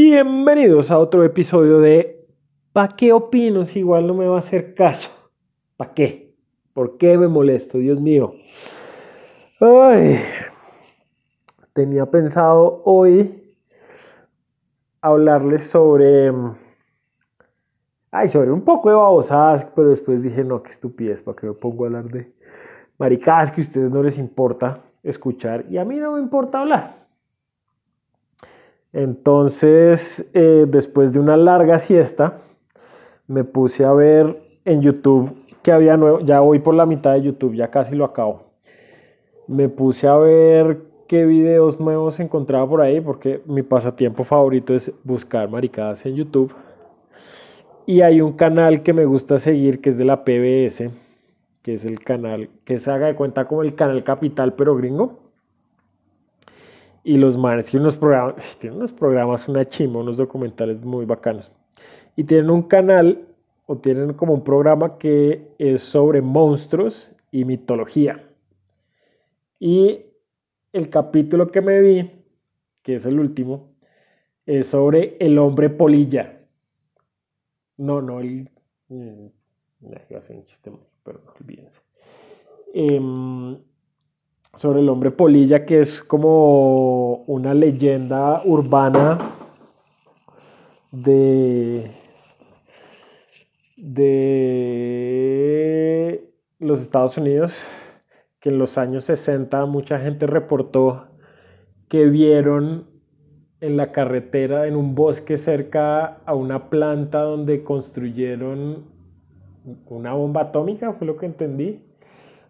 Bienvenidos a otro episodio de ¿Pa qué opino si igual no me va a hacer caso? ¿Pa qué? ¿Por qué me molesto? Dios mío. Ay, tenía pensado hoy hablarles sobre... Ay, sobre un poco de babosadas, pero después dije, no, qué estupidez, ¿para qué me pongo a hablar de maricadas que a ustedes no les importa escuchar? Y a mí no me importa hablar. Entonces, eh, después de una larga siesta, me puse a ver en YouTube que había nuevo, ya voy por la mitad de YouTube, ya casi lo acabo. Me puse a ver qué videos nuevos encontraba por ahí, porque mi pasatiempo favorito es buscar maricadas en YouTube. Y hay un canal que me gusta seguir que es de la PBS, que es el canal que se haga de cuenta como el canal Capital, pero gringo y los manes tienen unos programas, tienen unos programas, una chima, unos documentales muy bacanos. Y tienen un canal o tienen como un programa que es sobre monstruos y mitología. Y el capítulo que me vi, que es el último, es sobre el hombre polilla. No, no, el... Mm, iba a ser un chiste, pero no olvídense. Eh, sobre el hombre polilla, que es como una leyenda urbana de, de los Estados Unidos, que en los años 60 mucha gente reportó que vieron en la carretera, en un bosque cerca a una planta donde construyeron una bomba atómica, fue lo que entendí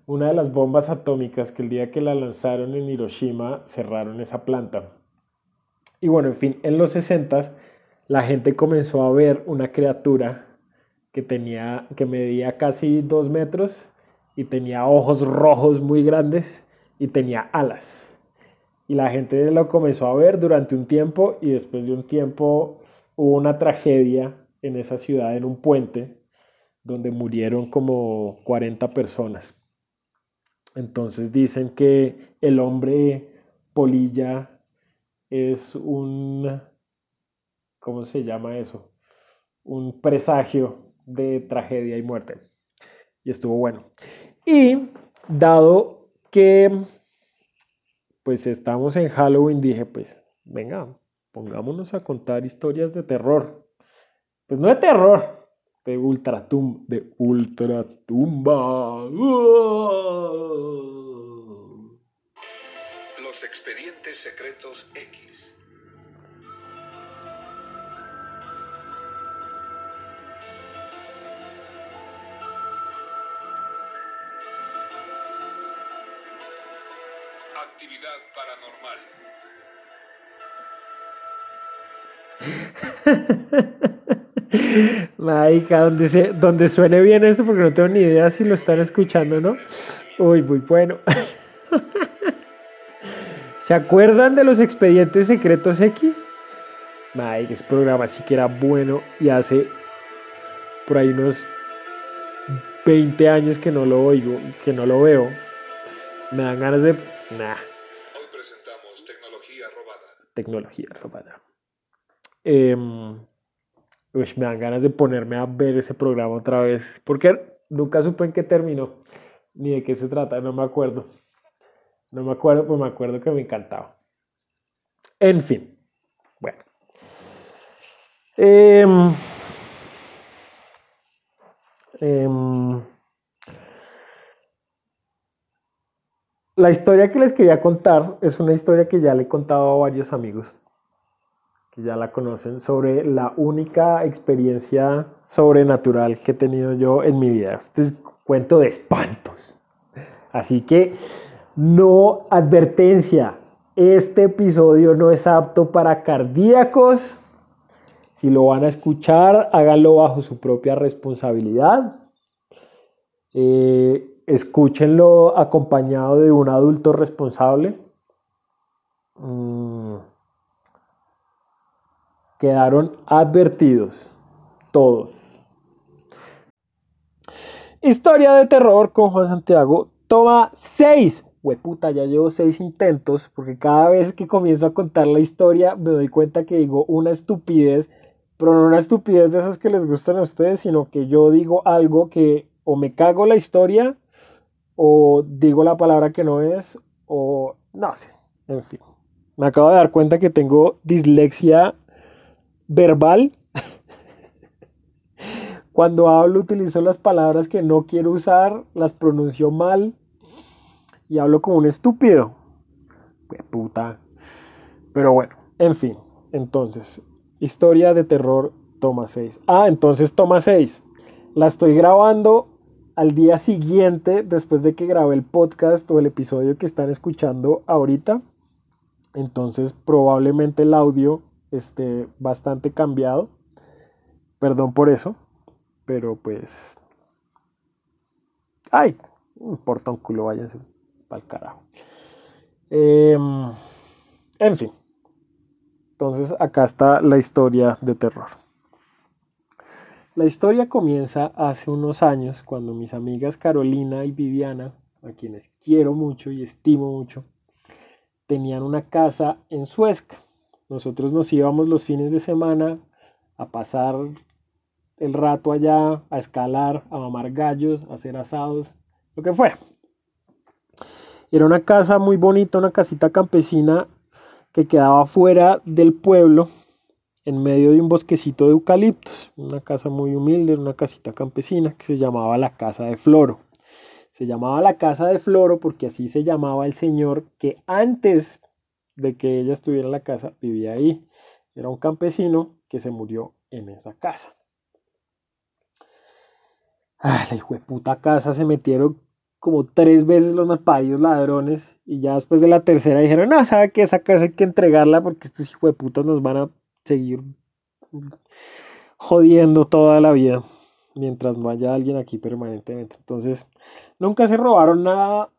una de las bombas atómicas que el día que la lanzaron en Hiroshima cerraron esa planta. Y bueno, en fin, en los 60 la gente comenzó a ver una criatura que tenía que medía casi dos metros y tenía ojos rojos muy grandes y tenía alas. Y la gente lo comenzó a ver durante un tiempo y después de un tiempo hubo una tragedia en esa ciudad, en un puente, donde murieron como 40 personas. Entonces dicen que el hombre polilla es un, ¿cómo se llama eso? Un presagio de tragedia y muerte. Y estuvo bueno. Y dado que pues estamos en Halloween, dije, pues venga, pongámonos a contar historias de terror. Pues no de terror, de ultratumba, de ultratumba. Los expedientes secretos X. Marica, donde, se, donde suene bien eso, porque no tengo ni idea si lo están escuchando, ¿no? Uy, muy bueno. ¿Se acuerdan de los expedientes secretos X? Mike, ese programa sí que era bueno y hace por ahí unos 20 años que no lo oigo, que no lo veo. Me dan ganas de. Nah. Hoy presentamos tecnología robada. Tecnología robada. Eh, me dan ganas de ponerme a ver ese programa otra vez. Porque nunca supe en qué terminó, ni de qué se trata, no me acuerdo. No me acuerdo, pues me acuerdo que me encantaba. En fin, bueno. Em, em, la historia que les quería contar es una historia que ya le he contado a varios amigos ya la conocen, sobre la única experiencia sobrenatural que he tenido yo en mi vida. Este es cuento de espantos. Así que no advertencia, este episodio no es apto para cardíacos. Si lo van a escuchar, háganlo bajo su propia responsabilidad. Eh, escúchenlo acompañado de un adulto responsable. Mm quedaron advertidos todos. Historia de terror con Juan Santiago, toma 6. hueputa, ya llevo seis intentos, porque cada vez que comienzo a contar la historia me doy cuenta que digo una estupidez, pero no una estupidez de esas que les gustan a ustedes, sino que yo digo algo que o me cago la historia, o digo la palabra que no es, o no sé, en fin. Me acabo de dar cuenta que tengo dislexia verbal. Cuando hablo utilizo las palabras que no quiero usar, las pronuncio mal y hablo como un estúpido. puta. Pero bueno, en fin. Entonces, historia de terror, toma 6. Ah, entonces toma 6. La estoy grabando al día siguiente, después de que grabé el podcast o el episodio que están escuchando ahorita. Entonces probablemente el audio esté bastante cambiado. Perdón por eso. Pero pues... ¡Ay! Importa un culo, váyanse para el carajo. Em, en fin. Entonces acá está la historia de terror. La historia comienza hace unos años cuando mis amigas Carolina y Viviana, a quienes quiero mucho y estimo mucho, tenían una casa en Suezca. Nosotros nos íbamos los fines de semana a pasar el rato allá, a escalar, a mamar gallos, a hacer asados, lo que fuera. Era una casa muy bonita, una casita campesina que quedaba fuera del pueblo, en medio de un bosquecito de eucaliptos. Una casa muy humilde, una casita campesina que se llamaba la Casa de Floro. Se llamaba la casa de Floro porque así se llamaba el señor que antes de que ella estuviera en la casa vivía ahí. Era un campesino que se murió en esa casa. Ah, la hijo de puta casa se metieron como tres veces los malparidos ladrones y ya después de la tercera dijeron, no, sabe que esa casa hay que entregarla porque estos hijos de putas nos van a seguir jodiendo toda la vida mientras no haya alguien aquí permanentemente. Entonces, nunca se robaron nada,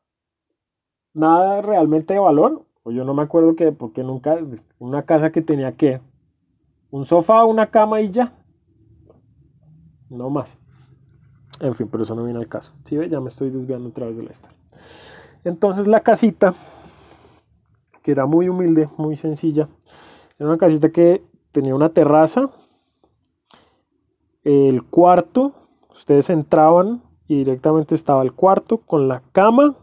nada realmente de valor. O yo no me acuerdo que, porque nunca, una casa que tenía que, un sofá, una cama y ya. No más. En fin, pero eso no viene al caso. ¿Sí ve? Ya me estoy desviando otra vez de la historia. Entonces la casita, que era muy humilde, muy sencilla, era una casita que tenía una terraza, el cuarto, ustedes entraban y directamente estaba el cuarto con la cama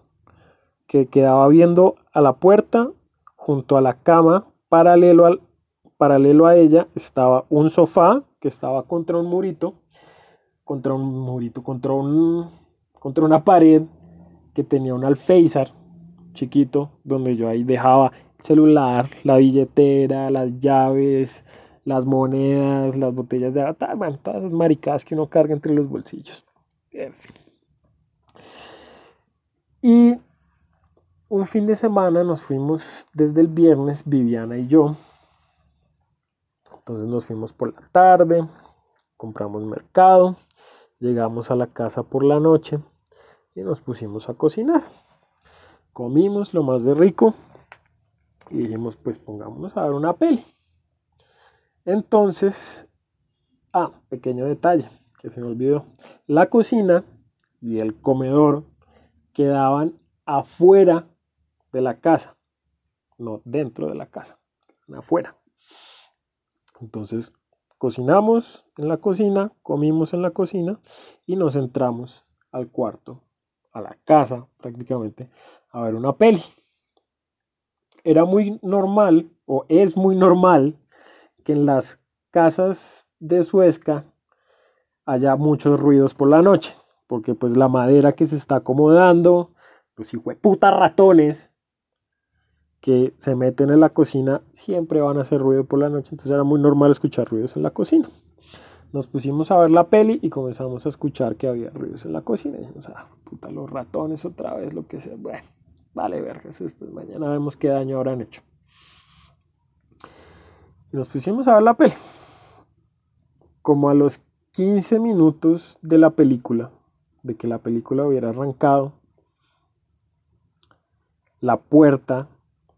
que quedaba viendo a la puerta, junto a la cama, paralelo, al, paralelo a ella, estaba un sofá que estaba contra un murito, contra un murito, contra, un, contra una pared que tenía un alféizar chiquito, donde yo ahí dejaba el celular, la billetera, las llaves, las monedas, las botellas de agua, bueno, todas las maricadas que uno carga entre los bolsillos. En fin. Y un fin de semana nos fuimos desde el viernes, Viviana y yo. Entonces nos fuimos por la tarde, compramos mercado, llegamos a la casa por la noche y nos pusimos a cocinar. Comimos lo más de rico y dijimos, pues pongámonos a ver una peli. Entonces, ah, pequeño detalle que se me olvidó. La cocina y el comedor quedaban afuera de la casa, no dentro de la casa, afuera. Entonces, cocinamos en la cocina, comimos en la cocina y nos entramos al cuarto, a la casa prácticamente, a ver una peli. Era muy normal, o es muy normal, que en las casas de Suezca haya muchos ruidos por la noche, porque pues la madera que se está acomodando, los de puta ratones que se meten en la cocina siempre van a hacer ruido por la noche, entonces era muy normal escuchar ruidos en la cocina. Nos pusimos a ver la peli y comenzamos a escuchar que había ruidos en la cocina. Y dijimos, ah, puta, los ratones otra vez, lo que sea. Bueno, vale, verga, pues mañana vemos qué daño habrán hecho. Y nos pusimos a ver la peli. Como a los 15 minutos de la película, de que la película hubiera arrancado, la puerta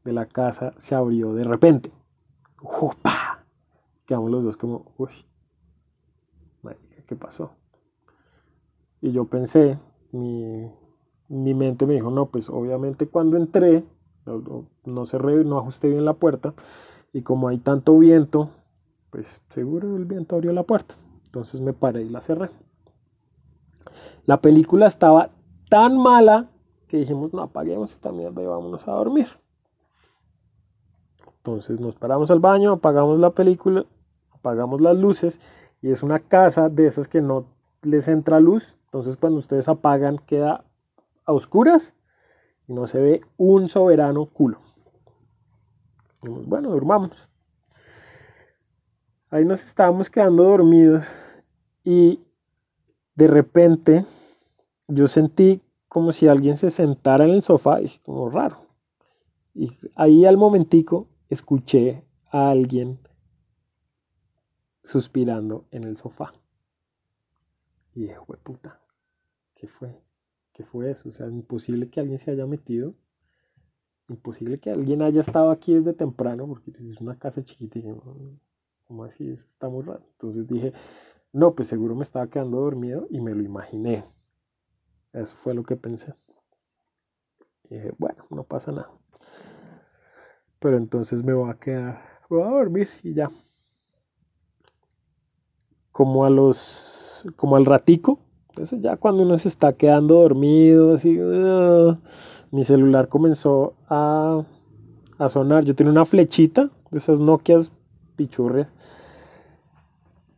de la casa se abrió de repente. ¡Upa! Quedamos los dos como, uy, ¿qué pasó? Y yo pensé, mi, mi mente me dijo, no, pues obviamente cuando entré, no, no cerré, no ajusté bien la puerta, y como hay tanto viento, pues seguro el viento abrió la puerta. Entonces me paré y la cerré. La película estaba tan mala que dijimos, no, apaguemos esta mierda y vámonos a dormir. Entonces nos paramos al baño, apagamos la película, apagamos las luces y es una casa de esas que no les entra luz. Entonces cuando ustedes apagan queda a oscuras y no se ve un soberano culo. bueno, durmamos. Ahí nos estábamos quedando dormidos y de repente yo sentí como si alguien se sentara en el sofá y como raro. Y ahí al momentico escuché a alguien suspirando en el sofá. Y dije, puta, ¿qué fue? ¿Qué fue eso? O sea, imposible que alguien se haya metido. Imposible que alguien haya estado aquí desde temprano, porque pues, es una casa chiquita. Y ¿cómo así? Eso está muy raro. Entonces dije, no, pues seguro me estaba quedando dormido y me lo imaginé. Eso fue lo que pensé. Y dije, bueno, no pasa nada. Pero entonces me voy a quedar, voy a dormir y ya. Como a los, como al ratico, eso ya cuando uno se está quedando dormido, así, mi celular comenzó a, a sonar. Yo tenía una flechita de esas Nokias pichurrias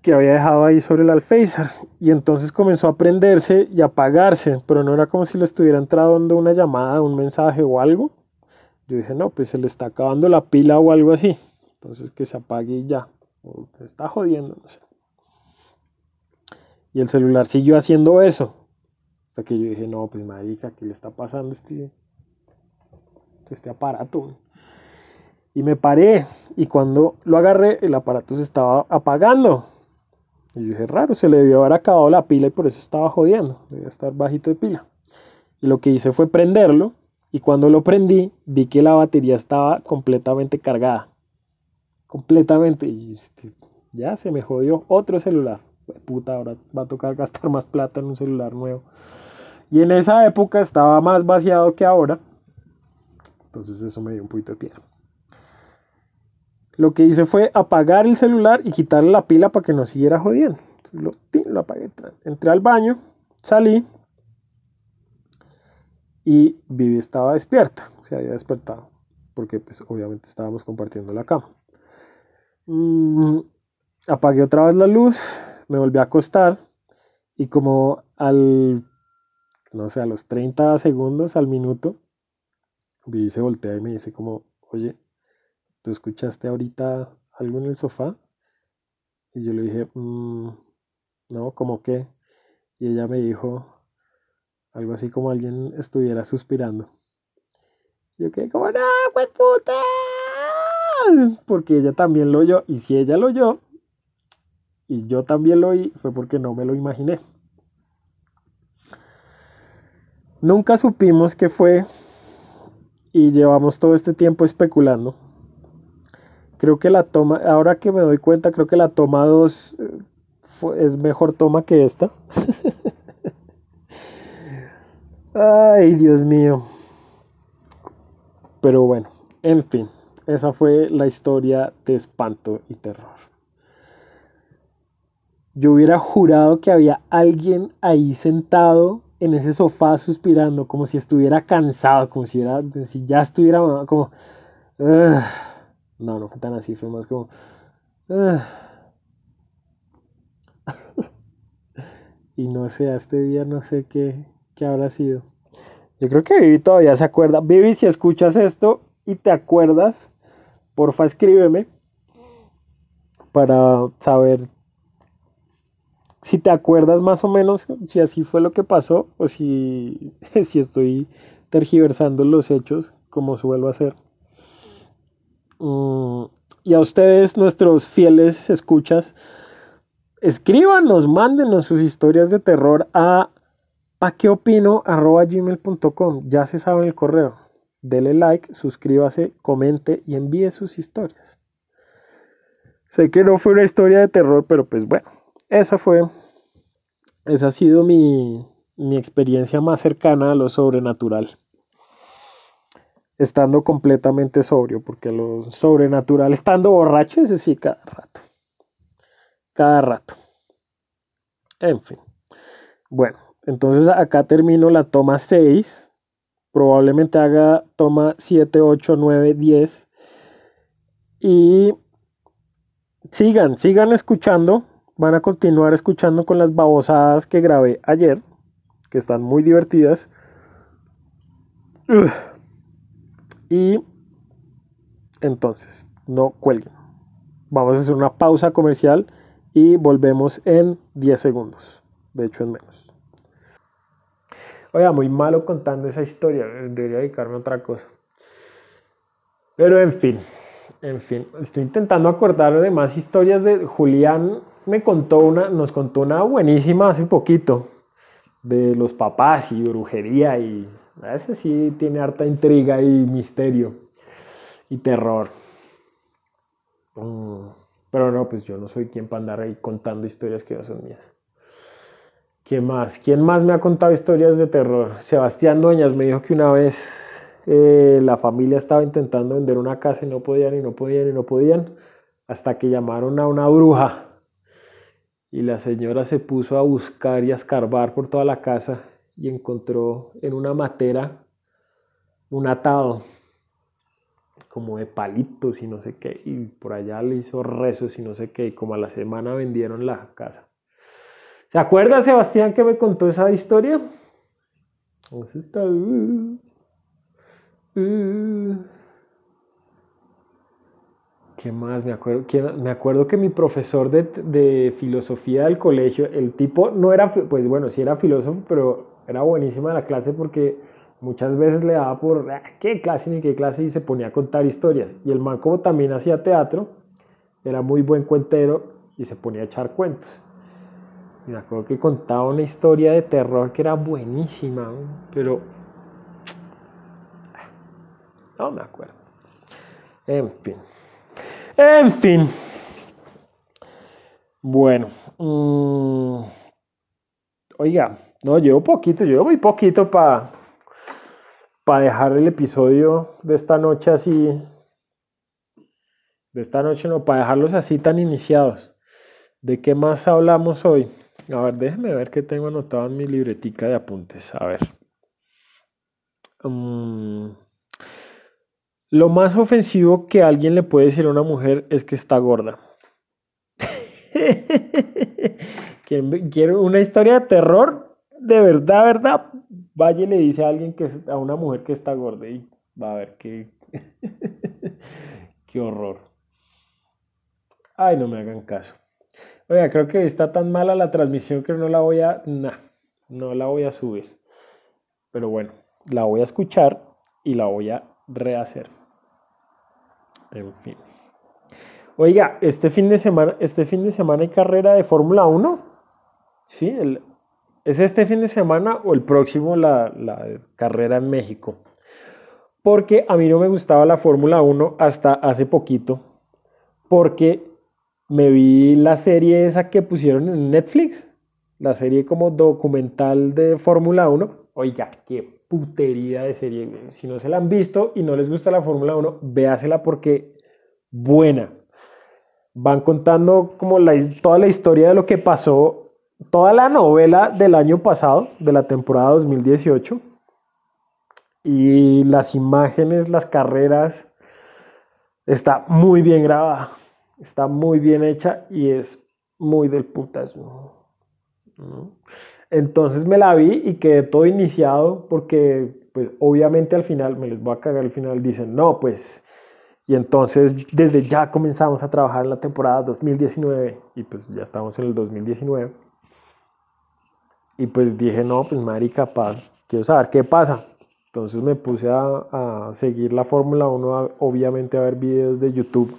que había dejado ahí sobre el alféizar y entonces comenzó a prenderse y a apagarse, pero no era como si le estuviera entrando una llamada, un mensaje o algo. Yo dije, no, pues se le está acabando la pila o algo así. Entonces que se apague y ya. O está jodiendo, no sé. Y el celular siguió haciendo eso. Hasta que yo dije, no, pues marica, ¿qué le está pasando este, este aparato? Y me paré. Y cuando lo agarré, el aparato se estaba apagando. Y yo dije, raro, se le debió haber acabado la pila y por eso estaba jodiendo. Debía estar bajito de pila. Y lo que hice fue prenderlo. Y cuando lo prendí, vi que la batería estaba completamente cargada. Completamente. Y este, ya se me jodió otro celular. Puta, ahora va a tocar gastar más plata en un celular nuevo. Y en esa época estaba más vaciado que ahora. Entonces eso me dio un poquito de piedra. Lo que hice fue apagar el celular y quitarle la pila para que no siguiera jodiendo. Lo, lo apagué. Entré al baño, salí y Vivi estaba despierta, se había despertado, porque pues obviamente estábamos compartiendo la cama. Mm, apagué otra vez la luz, me volví a acostar y como al, no sé, a los 30 segundos, al minuto, Vivi se voltea y me dice como, oye, ¿tú escuchaste ahorita algo en el sofá? Y yo le dije, mm, no, ¿cómo qué? Y ella me dijo algo así como alguien estuviera suspirando. Yo quedé como, no, pues puta. Porque ella también lo oyó. Y si ella lo oyó, y yo también lo oí, fue porque no me lo imaginé. Nunca supimos qué fue y llevamos todo este tiempo especulando. Creo que la toma, ahora que me doy cuenta, creo que la toma 2 eh, es mejor toma que esta. Ay, Dios mío. Pero bueno, en fin, esa fue la historia de espanto y terror. Yo hubiera jurado que había alguien ahí sentado en ese sofá suspirando, como si estuviera cansado, como si, ya estuviera como... No, no fue tan así, fue más como... Ah". y no sé, este día no sé qué, qué habrá sido. Yo creo que Vivi todavía se acuerda. Vivi, si escuchas esto y te acuerdas, porfa escríbeme para saber si te acuerdas más o menos si así fue lo que pasó o si, si estoy tergiversando los hechos como suelo hacer. Mm, y a ustedes, nuestros fieles escuchas, escríbanos, mándenos sus historias de terror a pa qué opino gmail.com. Ya se sabe el correo. Dele like, suscríbase, comente y envíe sus historias. Sé que no fue una historia de terror, pero pues bueno, esa fue, esa ha sido mi, mi experiencia más cercana a lo sobrenatural. Estando completamente sobrio, porque lo sobrenatural, estando borracho, ese sí, cada rato. Cada rato. En fin. Bueno, entonces acá termino la toma 6. Probablemente haga toma 7, 8, 9, 10. Y sigan, sigan escuchando. Van a continuar escuchando con las babosadas que grabé ayer, que están muy divertidas. Y entonces, no cuelguen. Vamos a hacer una pausa comercial y volvemos en 10 segundos. De hecho, en menos. Oiga, muy malo contando esa historia. Debería dedicarme a otra cosa. Pero en fin, en fin, estoy intentando acordarme de más historias de Julián. Me contó una, nos contó una buenísima hace poquito de los papás y brujería y ese sí tiene harta intriga y misterio y terror. Mm, pero no, pues yo no soy quien para andar ahí contando historias que no son mías. ¿Quién más? ¿Quién más me ha contado historias de terror? Sebastián Dueñas me dijo que una vez eh, la familia estaba intentando vender una casa y no podían y no podían y no podían, hasta que llamaron a una bruja. Y la señora se puso a buscar y a escarbar por toda la casa y encontró en una matera un atado como de palitos y no sé qué, y por allá le hizo rezos y no sé qué, y como a la semana vendieron la casa. ¿Se acuerda Sebastián que me contó esa historia? Está... Uh, uh. ¿Qué más? Me acuerdo, que, mi profesor de, filosofía del colegio, el tipo no era, pues bueno, sí era filósofo, pero era buenísima la clase porque muchas veces le daba por, ah, ¿qué clase ni qué clase? Y se ponía a contar historias. Y el man también hacía teatro, era muy buen cuentero y se ponía a echar cuentos me acuerdo que contaba una historia de terror que era buenísima, pero no me acuerdo. En fin. En fin. Bueno. Mm, oiga, no, llevo poquito, llevo muy poquito para para dejar el episodio de esta noche así. De esta noche no, para dejarlos así tan iniciados. ¿De qué más hablamos hoy? A ver, déjeme ver qué tengo anotado en mi libretica de apuntes. A ver. Mm, lo más ofensivo que alguien le puede decir a una mujer es que está gorda. ¿Quiere una historia de terror? De verdad, verdad. Y le dice a alguien que a una mujer que está gorda y va a ver qué. qué horror. Ay, no me hagan caso. Oiga, creo que está tan mala la transmisión que no la voy a. no la voy a subir. Pero bueno, la voy a escuchar y la voy a rehacer. En fin. Oiga, este fin de semana, este fin de semana hay carrera de Fórmula 1. Sí, ¿es este fin de semana o el próximo la, la carrera en México? Porque a mí no me gustaba la Fórmula 1 hasta hace poquito. Porque me vi la serie esa que pusieron en Netflix, la serie como documental de Fórmula 1. Oiga, qué putería de serie. Si no se la han visto y no les gusta la Fórmula 1, véasela porque buena. Van contando como la, toda la historia de lo que pasó, toda la novela del año pasado, de la temporada 2018. Y las imágenes, las carreras, está muy bien grabada Está muy bien hecha y es muy del putas. Entonces me la vi y quedé todo iniciado porque, pues obviamente al final, me les voy a cagar al final, dicen, no, pues, y entonces desde ya comenzamos a trabajar en la temporada 2019 y pues ya estamos en el 2019. Y pues dije, no, pues marica, capaz quiero saber qué pasa. Entonces me puse a, a seguir la Fórmula 1, obviamente a ver videos de YouTube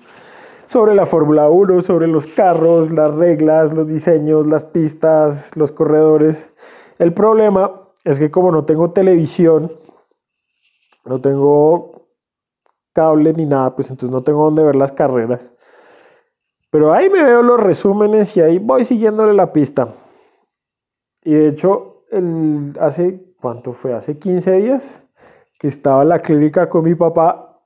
sobre la Fórmula 1, sobre los carros, las reglas, los diseños, las pistas, los corredores. El problema es que como no tengo televisión, no tengo cable ni nada, pues entonces no tengo dónde ver las carreras. Pero ahí me veo los resúmenes y ahí voy siguiéndole la pista. Y de hecho, el, hace, ¿cuánto fue? Hace 15 días que estaba en la clínica con mi papá.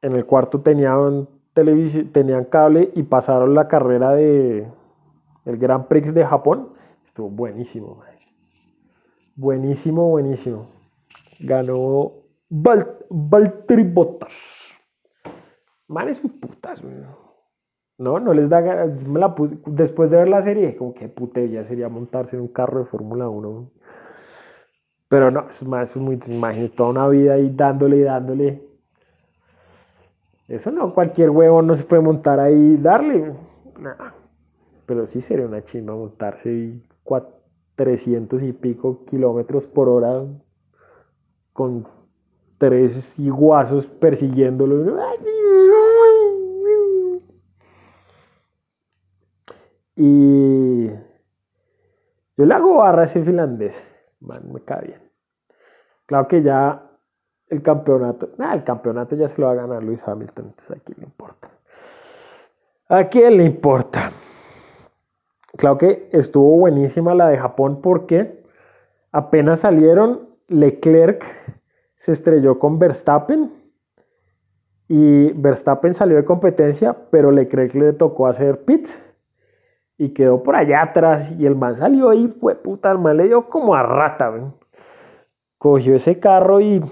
En el cuarto tenían televisión, tenían cable y pasaron la carrera de el Grand Prix de Japón. Estuvo buenísimo, buenísimo, buenísimo. Ganó Valtteri Bottas. Man, es putas, No, no les da Después de ver la serie, como que ya sería montarse en un carro de Fórmula 1. Pero no, es más, es muy, imagínate toda una vida ahí dándole y dándole. Eso no, cualquier huevo no se puede montar ahí y darle. Pero sí sería una chimba montarse y 300 y pico kilómetros por hora con tres iguazos persiguiéndolo. Y yo le hago barra a ese finlandés. Me cae bien. Claro que ya el campeonato, nada, el campeonato ya se lo va a ganar Luis Hamilton, entonces a quién le importa. ¿A quién le importa? Claro que estuvo buenísima la de Japón porque apenas salieron, Leclerc se estrelló con Verstappen y Verstappen salió de competencia, pero Leclerc le tocó hacer pits y quedó por allá atrás y el man salió ahí, fue puta, el man le dio como a rata, cogió ese carro y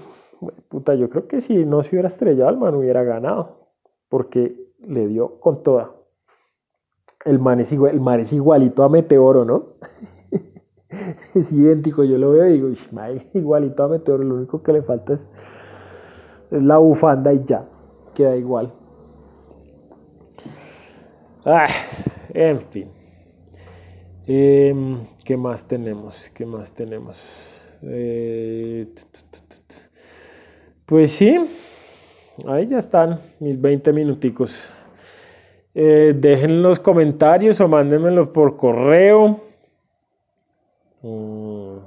puta, yo creo que si no se hubiera estrellado el man hubiera ganado, porque le dio con toda. El man es, igual, el man es igualito a Meteoro, ¿no? es idéntico, yo lo veo y digo, igualito a Meteoro, lo único que le falta es, la bufanda y ya, queda igual. Ah, en fin. Em, ¿Qué más tenemos? ¿Qué más tenemos? Eh, pues sí, ahí ya están mis 20 minuticos. Eh, dejen los comentarios o mándenmelos por correo. Mm.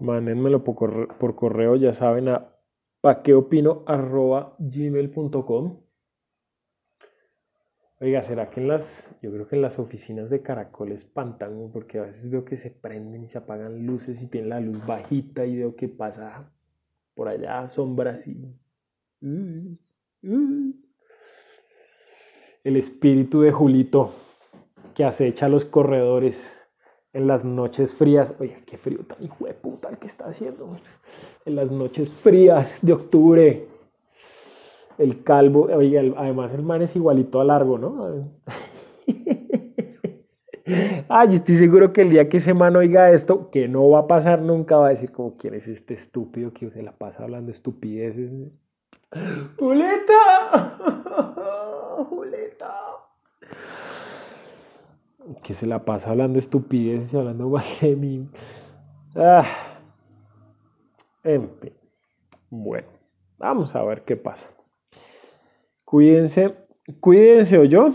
Mándenmelo por correo, ya saben, a paqueopino.gmail.com. Oiga, ¿será que en las, yo creo que en las oficinas de Caracol espantan, porque a veces veo que se prenden y se apagan luces y tienen la luz bajita y veo que pasa por allá sombras y... El espíritu de Julito que acecha los corredores en las noches frías. Oye, qué frío tan hijo de puta que está haciendo. En las noches frías de octubre. El calvo, oye, además el man es igualito a largo, ¿no? ah, yo estoy seguro que el día que ese man oiga esto, que no va a pasar nunca, va a decir como, ¿quién es este estúpido que se la pasa hablando estupideces? ¡Juleta! ¡Juleta! Que se la pasa hablando estupideces y hablando mal de mí. Ah. En fin. Bueno, vamos a ver qué pasa. Cuídense, cuídense o yo.